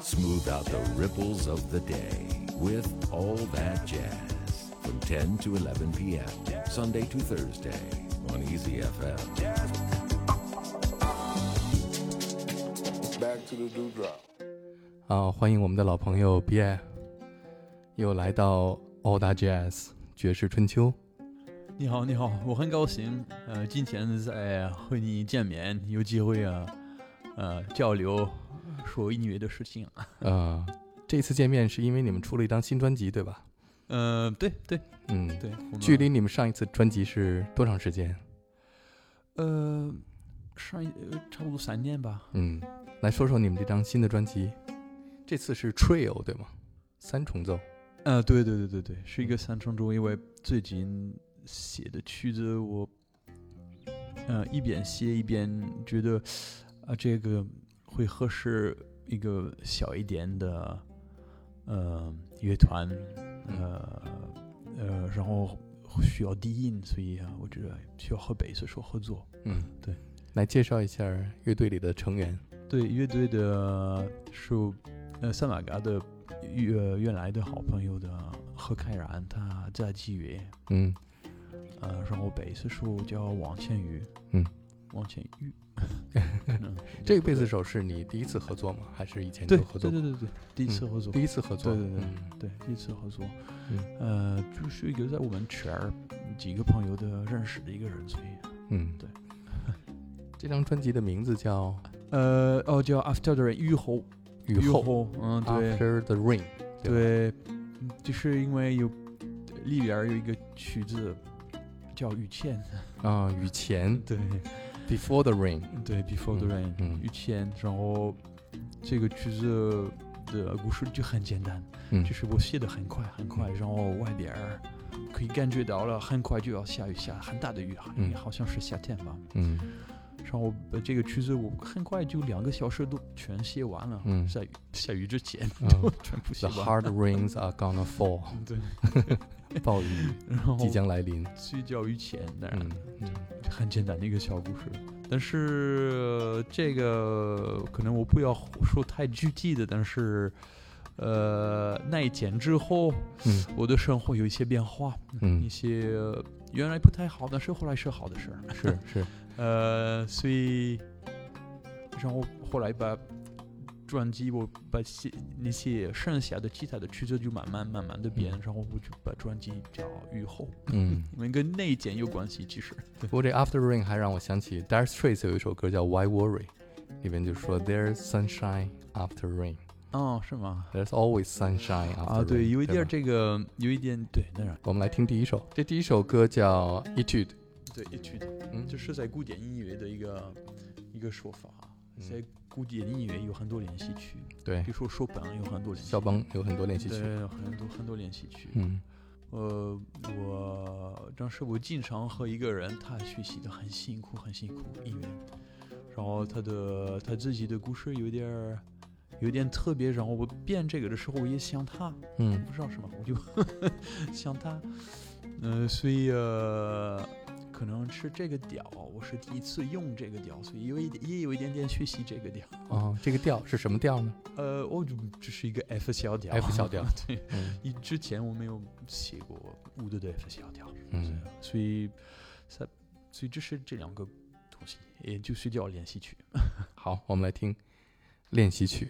Smooth out the ripples of the day with All That Jazz from 10 to 11 p.m. Sunday to Thursday on Easy FM. Back to the dewdrop. 啊，欢迎我们的老朋友 b i 又来到 All That Jazz 爵士春秋。你好，你好，我很高兴，呃，今天在和你见面，有机会啊，呃，交流说音乐的事情 啊。呃，这次见面是因为你们出了一张新专辑，对吧？呃，对对嗯，对，距离你们上一次专辑是多长时间？呃上一呃差不多三年吧。嗯，来说说你们这张新的专辑，这次是 Trio 对吗？三重奏。呃，对对对对对，是一个三重奏，因为最近写的曲子我，呃，一边写一边觉得啊，这个会合适一个小一点的呃乐团，呃呃，然后需要低音，所以啊，我觉得需要和贝斯手合作。嗯，对。来介绍一下乐队里的成员。对，乐队的是呃三马嘎的原原来的好朋友的何凯然，他在吉乐，嗯呃，然后贝斯手叫王千宇，嗯，王千宇，嗯 这个贝斯手是你第一次合作吗？还是以前对就合作过？对对对对，第一次合作，第一次合作。对对对嗯对，第一次合作，嗯呃，就是一个在我们圈儿几个朋友的认识的一个人，所以嗯，对。这张专辑的名字叫呃哦叫 After the Rain 雨后《雨后》后，嗯对。After the Rain。对就是因为有里边有一个曲子叫《雨前》，啊，雨前对 Before the Rain。对，Before the 嗯 Rain，嗯雨前，然后这个曲子的故事就很简单，嗯就是我写的很快很快，然后外边儿可以感觉到了，很快就要下雨，下很大的雨，嗯好像是夏天吧。嗯然后呃这个曲子我很快就两个小时都全写完了，嗯在雨下雨之前全部写 The 完。hard rains are gonna fall。对，暴雨然后即将来临。睡觉于前当然。嗯嗯很简单的一个小故事，但是、呃这个可能我不要说太具体的，但是呃那一天之后，嗯我的生活有一些变化，一嗯，些原来不太好，但是后来是好的事儿，是是。呃，所以然后后来把专辑我把写那些剩下的其他的曲子就慢慢慢慢的编，然后我就把专辑叫《雨后》，嗯，因为跟内建有关系，其实。不过这 After Rain 还让我想起 Dire Straits 有一首歌叫 Why Worry，里边就说 There's sunshine after rain。哦，是吗？There's always sunshine after 啊，对有一点这个，有一点对，当然，我们来听第一首，这第一首歌叫 Etude。对，，Etude，，嗯这是在古典音乐的一个一个说法。嗯在古典音乐有很多练习曲，对比如，说肖邦有很多练习曲，肖邦有很多练习曲。对，很多很多练习曲。嗯呃，我当时我经常和一个人，他学习的很辛苦，很辛苦音乐，然后他的他自己的故事有点儿有点特别，然后我编这个的时候我也想他，嗯不知道什么，我就 想他，呃，所以呃，可能是这个调，我是第一次用这个调，所以有一点也有一点点学习这个调。哦，这个调是什么调呢呃，我就只是一个 F 小调？F 小调。对，嗯以之前我没有写过五度的 F 小调，嗯所以，所以这是这两个东西，也就是叫练习曲。好，我们来听练习曲。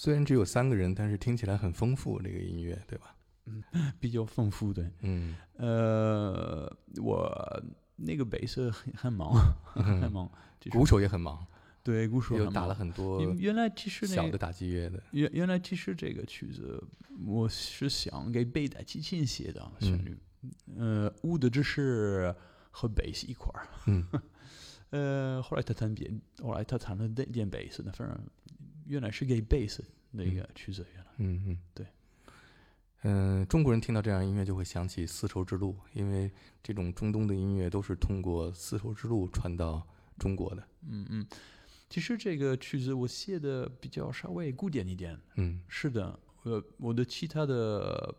虽然只有三个人，但是听起来很丰富，这个音乐，对吧？嗯 比较丰富的。嗯，呃，我那个贝斯很很忙，很忙，就是鼓手也很忙，对鼓手又打了很多原原来其实那个小的打击乐的。原原来其实这个曲子我是想给贝代机器人写的旋律，呃，乌的只是和贝斯一块儿，嗯 呃，后来他弹别，后来他弹了点点贝斯的，反正原来是给贝斯的一个曲子，原来，嗯嗯，对。嗯、中国人听到这样音乐就会想起丝绸之路，因为这种中东的音乐都是通过丝绸之路传到中国的。嗯嗯。其实这个曲子我写的比较稍微古典一点，嗯是的，呃，我的其他的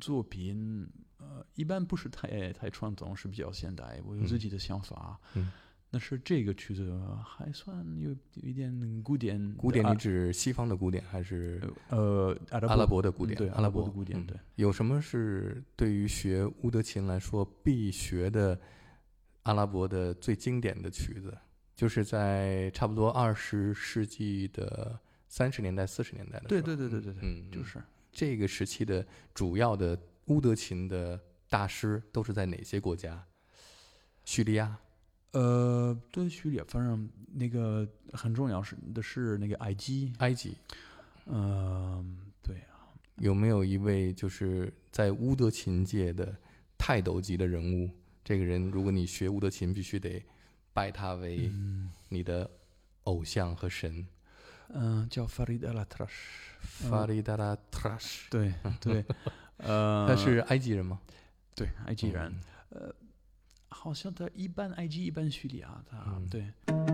作品，呃，一般不是太太传统，是比较现代，我有自己的想法。嗯但是这个曲子还算有有一点古典。古典，啊你指西方的古典还是呃阿拉伯的古典？对阿拉伯伯的古典，嗯对。有什么是对于学乌德琴来说必学的阿拉伯的最经典的曲子？就是在差不多二十世纪的三十年代、四十年代的时候。对对对对对对，嗯，嗯就是这个时期的主要的乌德琴的大师都是在哪些国家？叙利亚，呃，对序列，反正那个很重要是的是那个埃及，埃及，嗯、对啊，有没有一位就是在乌德琴界的泰斗级的人物？这个人，如果你学乌德琴，必须得拜他为嗯你的偶像和神。嗯、叫 Farid al Atrash，嗯法里达拉特拉什，对对，呃，他是埃及人吗？对埃及人，嗯好像他一半 IG 一半叙利亚，他、嗯对。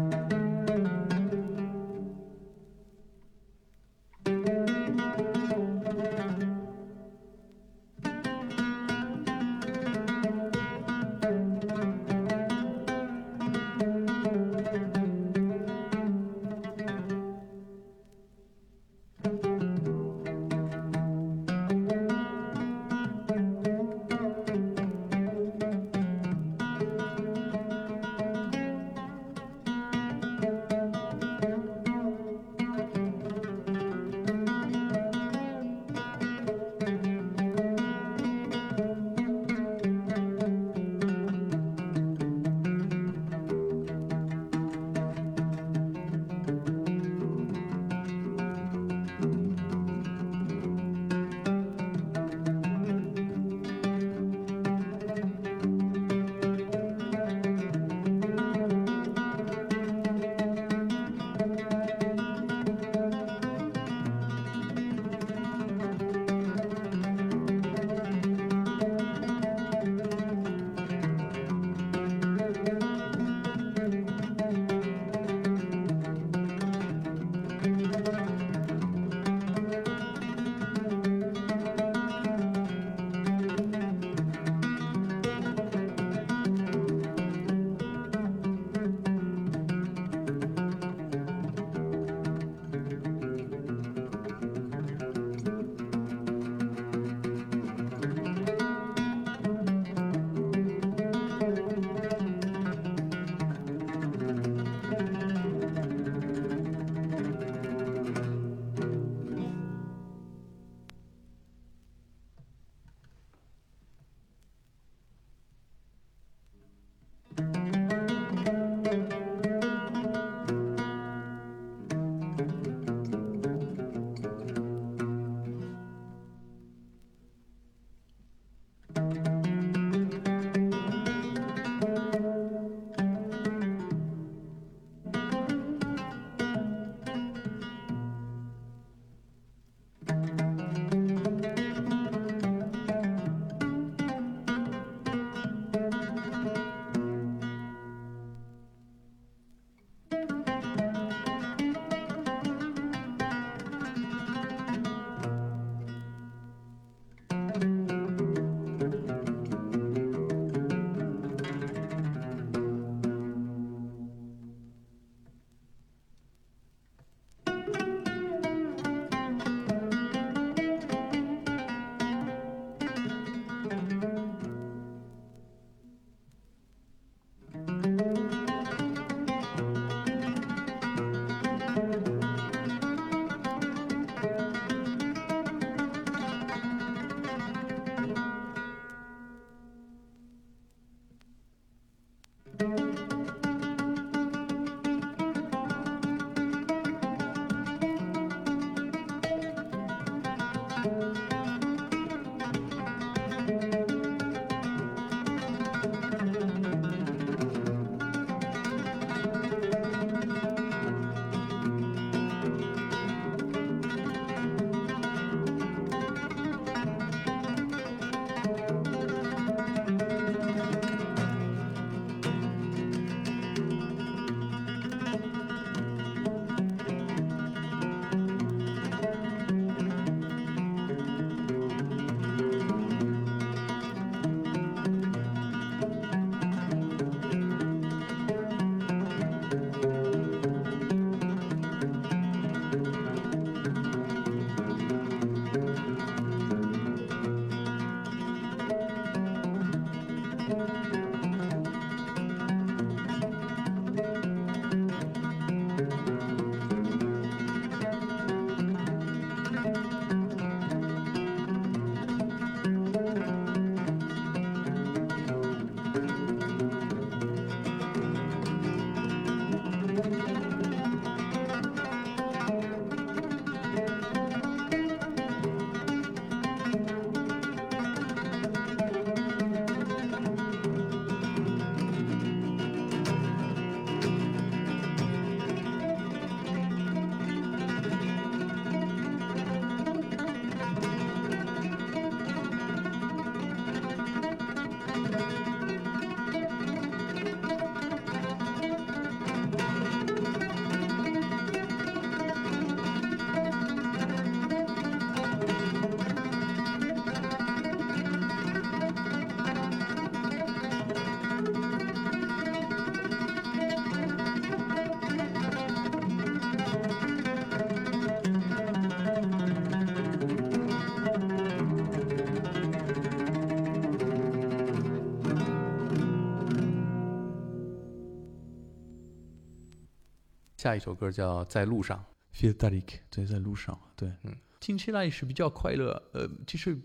下一首歌叫《在路上》。f i l d a l i k 对，在路上，对，嗯，听起来是比较快乐。呃，其实，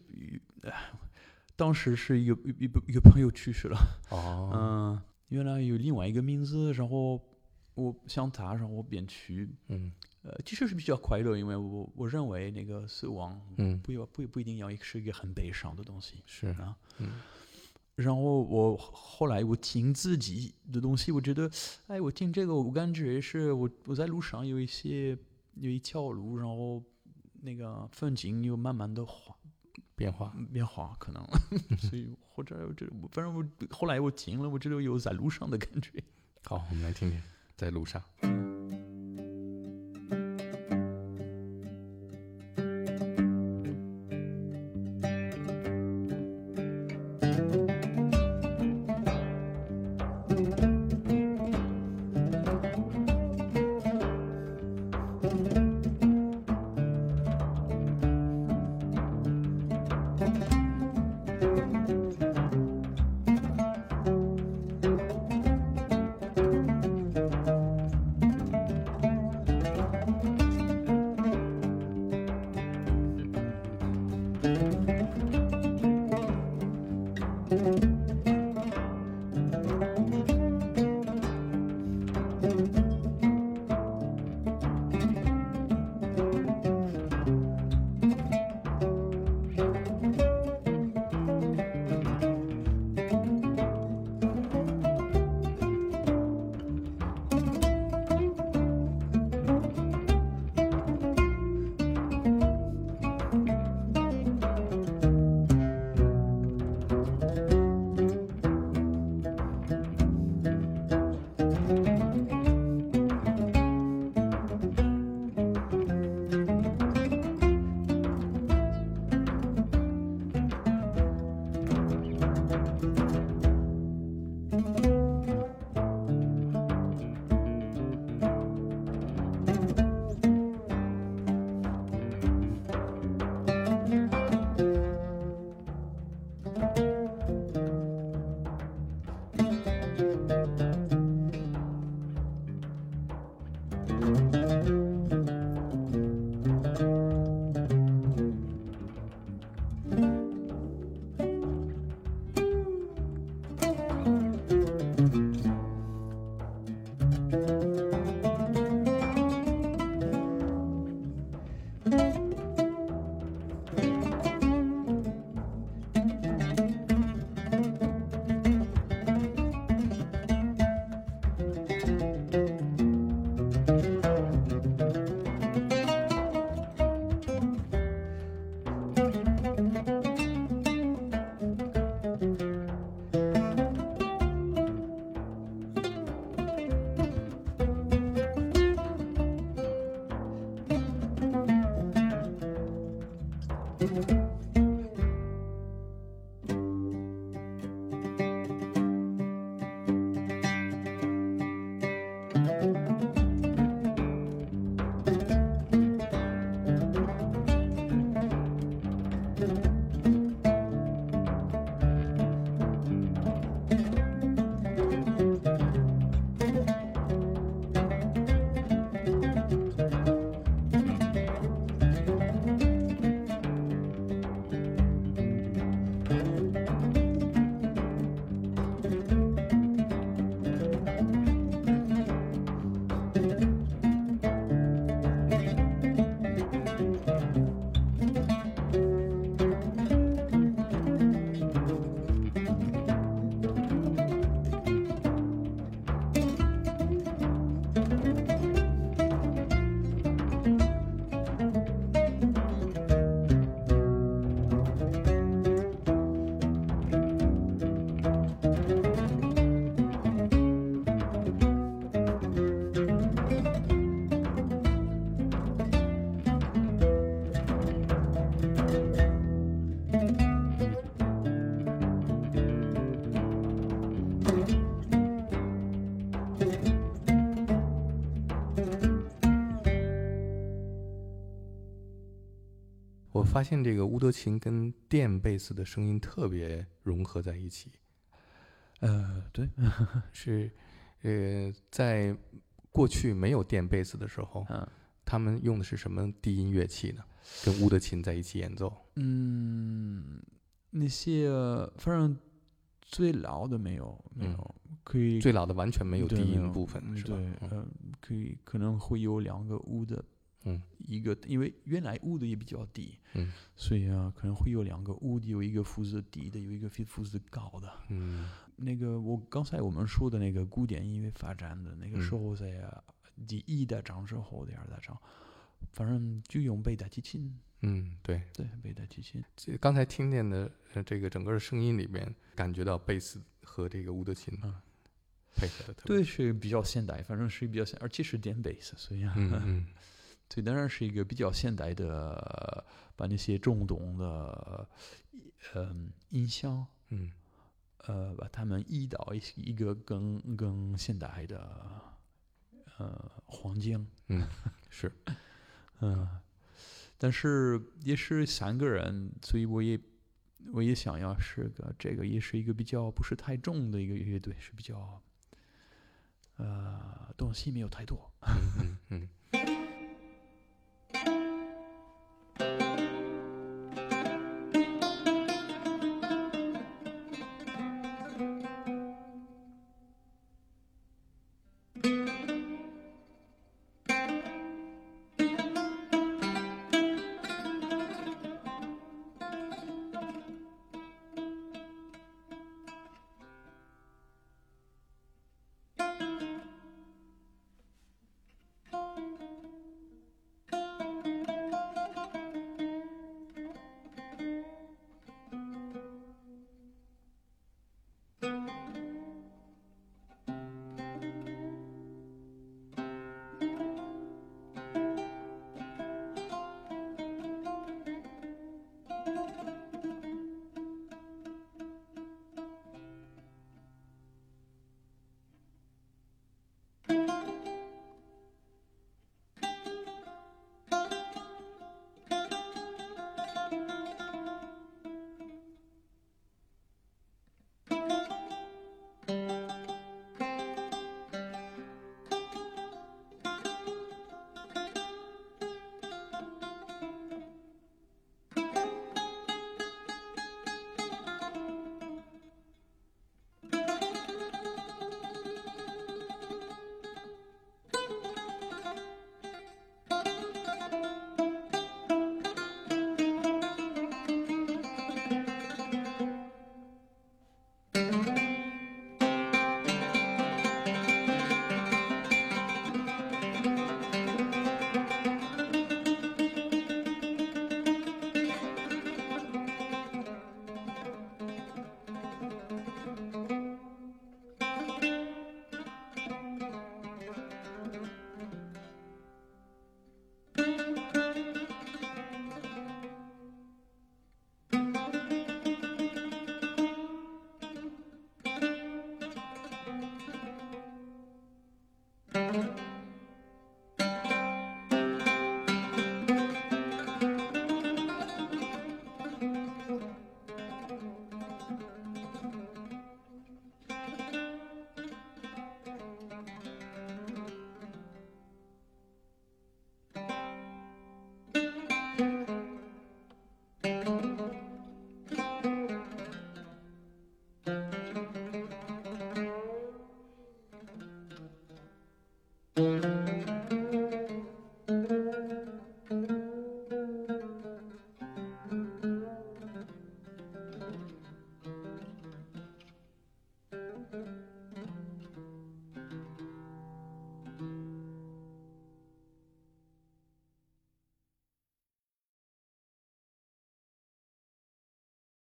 呃当时是一个一个一个朋友去世了，哦，嗯，原来有另外一个名字，然后我想他，然后我便去，嗯。呃，其实是比较快乐，因为我我认为那个死亡嗯，不要不不一定要是一个很悲伤的东西。是，啊。嗯然后我后来我听自己的东西，我觉得，哎，我听这个，我感觉是我我在路上有一些有一条路，然后那个风景又慢慢的化变化。变化，可能，所以或者这反正我后来我听了，我觉得有在路上的感觉。好，我们来听听《在路上》。发现这个乌德琴跟电贝斯的声音特别融合在一起，呃，对，是呃，在过去没有电贝斯的时候，嗯他们用的是什么低音乐器呢？跟乌德琴在一起演奏？嗯，那些反正最老的没有没有，可以最老的完全没有低音部分，嗯是吧？对，嗯嗯，可以可能会有两个乌的，嗯，一个因为原来屋的也比较低，嗯，所以啊可能会有两个屋的，有一个负责低的，有一个负责高的。嗯那个我刚才我们说的那个古典音乐发展的那个时嗯候，在啊第一大章之后，第二大章，反正就用贝大提琴，嗯，对。对，贝大提琴，这刚才听见的呃这个整个的声音里面，感觉到贝斯和这个乌德琴啊配合的特别对，是比较现代，反正是比较现，而且是电贝斯，所以啊，嗯嗯对，当然是一个比较现代的，把那些中东的，嗯，音箱，嗯呃，把他们移到一一个更更现代的，呃，环境，嗯，是嗯，但是也是三个人，所以我也我也想要是个这个也是一个比较不是太重的一个乐队，是比较，呃，东西没有太多。嗯嗯嗯。嗯